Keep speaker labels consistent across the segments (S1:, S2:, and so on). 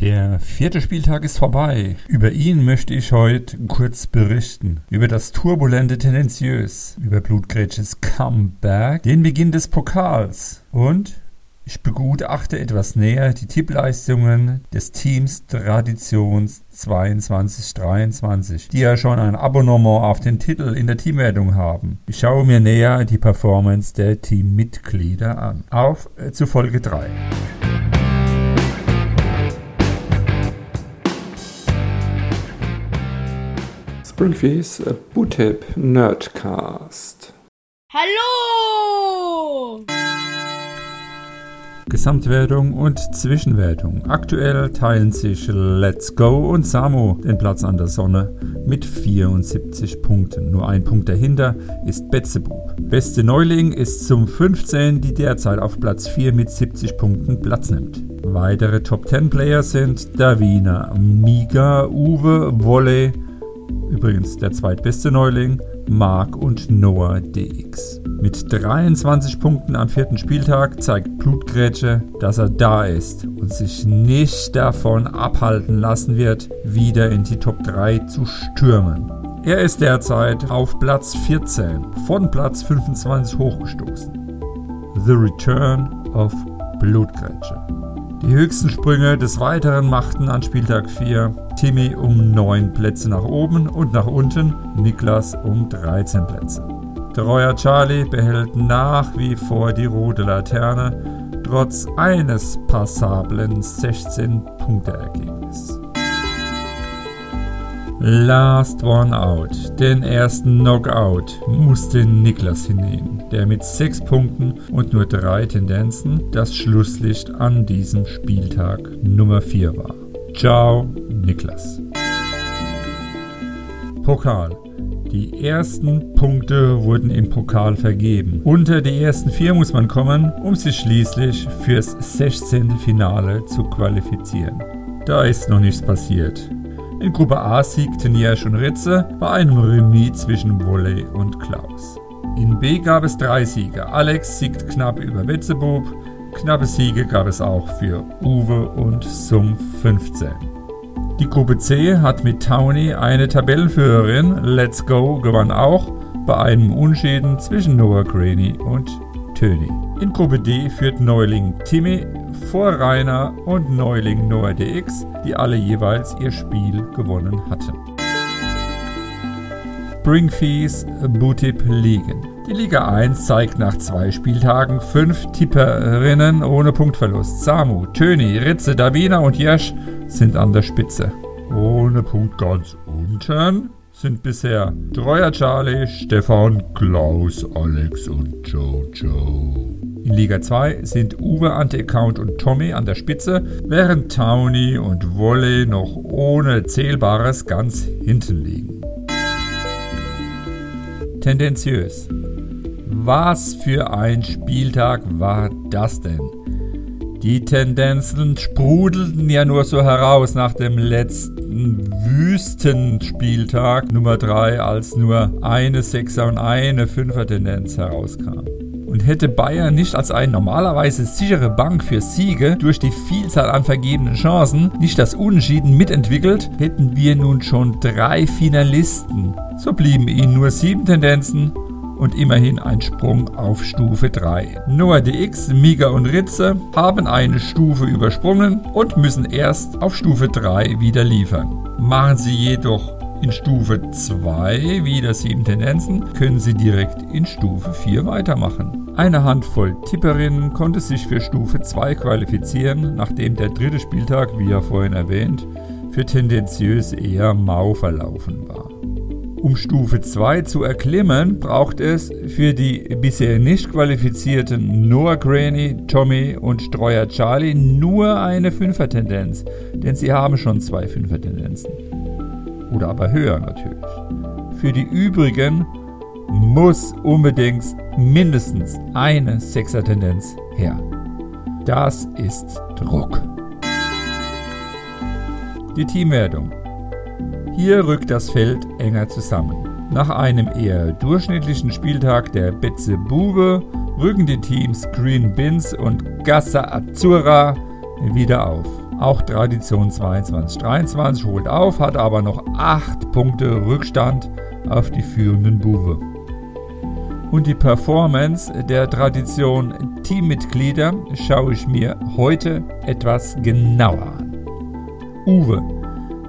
S1: Der vierte Spieltag ist vorbei. Über ihn möchte ich heute kurz berichten. Über das turbulente Tendenziös, über Blutgrätsches Comeback, den Beginn des Pokals und ich begutachte etwas näher die Tippleistungen des Teams Traditions 2223, die ja schon ein Abonnement auf den Titel in der Teamwertung haben. Ich schaue mir näher die Performance der Teammitglieder an. Auf äh, zu Folge 3.
S2: Springfields Bootip Nerdcast.
S3: Hallo!
S1: Gesamtwertung und Zwischenwertung. Aktuell teilen sich Let's Go und Samo den Platz an der Sonne mit 74 Punkten. Nur ein Punkt dahinter ist Betzebub. Beste Neuling ist zum 15, die derzeit auf Platz 4 mit 70 Punkten Platz nimmt. Weitere Top 10 Player sind Davina, Miga, Uwe, Wolle, Übrigens der zweitbeste Neuling, Mark und Noah DX. Mit 23 Punkten am vierten Spieltag zeigt Blutgrätsche, dass er da ist und sich nicht davon abhalten lassen wird, wieder in die Top 3 zu stürmen. Er ist derzeit auf Platz 14, von Platz 25 hochgestoßen. The Return of Blutgrätsche. Die höchsten Sprünge des Weiteren machten an Spieltag 4 Timmy um 9 Plätze nach oben und nach unten, Niklas um 13 Plätze. Treuer Charlie behält nach wie vor die rote Laterne, trotz eines passablen 16-Punkte-Ergebnisses. Last One Out, den ersten Knockout, musste Niklas hinnehmen, der mit 6 Punkten und nur 3 Tendenzen das Schlusslicht an diesem Spieltag Nummer 4 war. Ciao, Niklas. Pokal. Die ersten Punkte wurden im Pokal vergeben. Unter die ersten vier muss man kommen, um sich schließlich fürs 16. Finale zu qualifizieren. Da ist noch nichts passiert. In Gruppe A siegten Jersch und Ritze bei einem Remis zwischen Wolley und Klaus. In B gab es drei Siege. Alex siegt knapp über Wetzebub. Knappe Siege gab es auch für Uwe und Sum 15. Die Gruppe C hat mit Townie eine Tabellenführerin. Let's Go gewann auch bei einem Unschäden zwischen Noah Graney und Töni. In Gruppe D führt Neuling Timmy vor Rainer und Neuling Noah DX, die alle jeweils ihr Spiel gewonnen hatten. Springfees Bootip Ligen. Die Liga 1 zeigt nach zwei Spieltagen fünf Tipperinnen ohne Punktverlust. Samu, Töni, Ritze, Davina und Jesch sind an der Spitze. Ohne Punkt ganz unten sind bisher Treuer Charlie, Stefan, Klaus, Alex und Jojo. In Liga 2 sind Uwe, Anti-Account und Tommy an der Spitze, während Towny und Wolle noch ohne Zählbares ganz hinten liegen. Tendenziös. Was für ein Spieltag war das denn? Die Tendenzen sprudelten ja nur so heraus nach dem letzten Wüstenspieltag Nummer 3, als nur eine Sechser und eine Fünfer Tendenz herauskam. Und hätte Bayern nicht als eine normalerweise sichere Bank für Siege durch die Vielzahl an vergebenen Chancen nicht das Unentschieden mitentwickelt, hätten wir nun schon drei Finalisten. So blieben ihnen nur sieben Tendenzen und immerhin ein Sprung auf Stufe 3. Noah DX, Miga und Ritze haben eine Stufe übersprungen und müssen erst auf Stufe 3 wieder liefern. Machen sie jedoch in Stufe 2 wieder 7 Tendenzen, können Sie direkt in Stufe 4 weitermachen. Eine Handvoll Tipperinnen konnte sich für Stufe 2 qualifizieren, nachdem der dritte Spieltag, wie ja vorhin erwähnt, für tendenziös eher mau verlaufen war. Um Stufe 2 zu erklimmen, braucht es für die bisher nicht qualifizierten Noah Granny, Tommy und Streuer Charlie nur eine Fünfer-Tendenz, denn sie haben schon zwei Fünfer-Tendenzen oder aber höher natürlich. Für die übrigen muss unbedingt mindestens eine Sechser-Tendenz her. Das ist Druck. Die Teamwertung. Hier rückt das Feld enger zusammen. Nach einem eher durchschnittlichen Spieltag der Betze Bube rücken die Teams Green Bins und Gassa Azzurra wieder auf. Auch Tradition 22-23 holt auf, hat aber noch 8 Punkte Rückstand auf die führenden Buwe. Und die Performance der Tradition Teammitglieder schaue ich mir heute etwas genauer an. Uwe,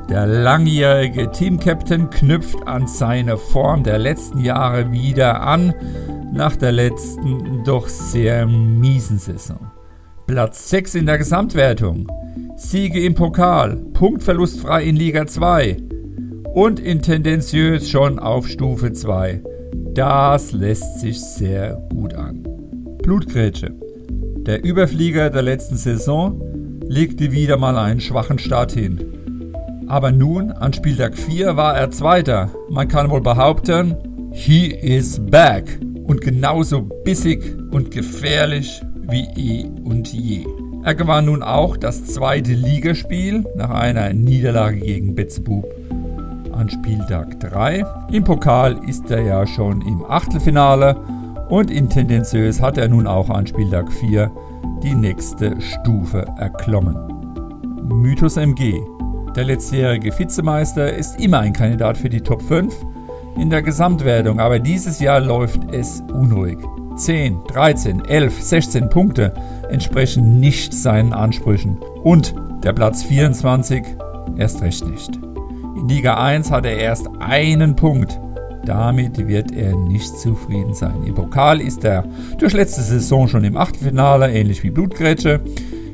S1: der langjährige Teamcaptain, knüpft an seine Form der letzten Jahre wieder an, nach der letzten doch sehr miesen Saison. Platz 6 in der Gesamtwertung, Siege im Pokal, punktverlustfrei in Liga 2 und in tendenziös schon auf Stufe 2. Das lässt sich sehr gut an. Blutgrätsche. Der Überflieger der letzten Saison legte wieder mal einen schwachen Start hin. Aber nun, an Spieltag 4, war er Zweiter. Man kann wohl behaupten, he is back. Und genauso bissig und gefährlich wie eh und je. Er gewann nun auch das zweite Ligaspiel nach einer Niederlage gegen Betzbub an Spieltag 3. Im Pokal ist er ja schon im Achtelfinale und in Tendenziös hat er nun auch an Spieltag 4 die nächste Stufe erklommen. Mythos MG. Der letztjährige Vizemeister ist immer ein Kandidat für die Top 5 in der Gesamtwertung, aber dieses Jahr läuft es unruhig. 10, 13, 11, 16 Punkte entsprechen nicht seinen Ansprüchen und der Platz 24 erst recht nicht. In Liga 1 hat er erst einen Punkt. Damit wird er nicht zufrieden sein. Im Pokal ist er durch letzte Saison schon im Achtelfinale, ähnlich wie Blutgrätsche.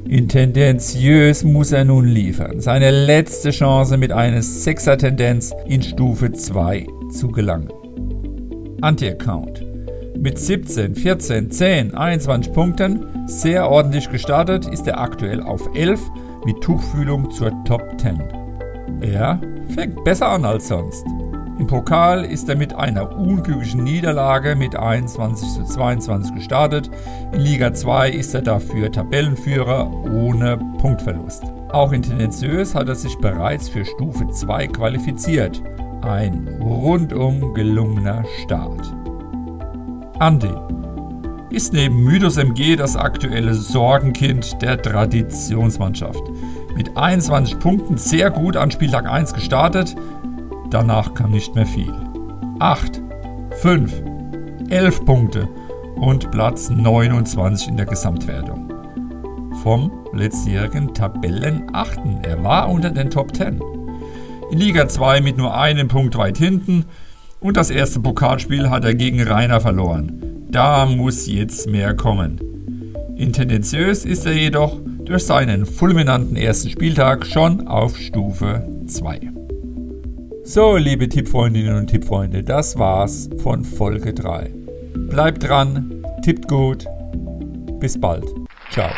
S1: In Tendenziös muss er nun liefern. Seine letzte Chance mit einer Sechser-Tendenz in Stufe 2 zu gelangen. Anti-Account. Mit 17, 14, 10, 21 Punkten sehr ordentlich gestartet ist er aktuell auf 11 mit Tuchfühlung zur Top 10. Er fängt besser an als sonst. Im Pokal ist er mit einer unglücklichen Niederlage mit 21 zu 22 gestartet. In Liga 2 ist er dafür Tabellenführer ohne Punktverlust. Auch in Tendenziös hat er sich bereits für Stufe 2 qualifiziert. Ein rundum gelungener Start. Andi ist neben Mythos MG das aktuelle Sorgenkind der Traditionsmannschaft. Mit 21 Punkten sehr gut an Spieltag 1 gestartet, danach kam nicht mehr viel. 8, 5, 11 Punkte und Platz 29 in der Gesamtwertung. Vom letztjährigen Tabellenachten. Er war unter den Top 10. In Liga 2 mit nur einem Punkt weit hinten und das erste Pokalspiel hat er gegen Rainer verloren. Da muss jetzt mehr kommen. Intendenziös ist er jedoch durch seinen fulminanten ersten Spieltag schon auf Stufe 2. So, liebe Tippfreundinnen und Tippfreunde, das war's von Folge 3. Bleibt dran, tippt gut. Bis bald. Ciao.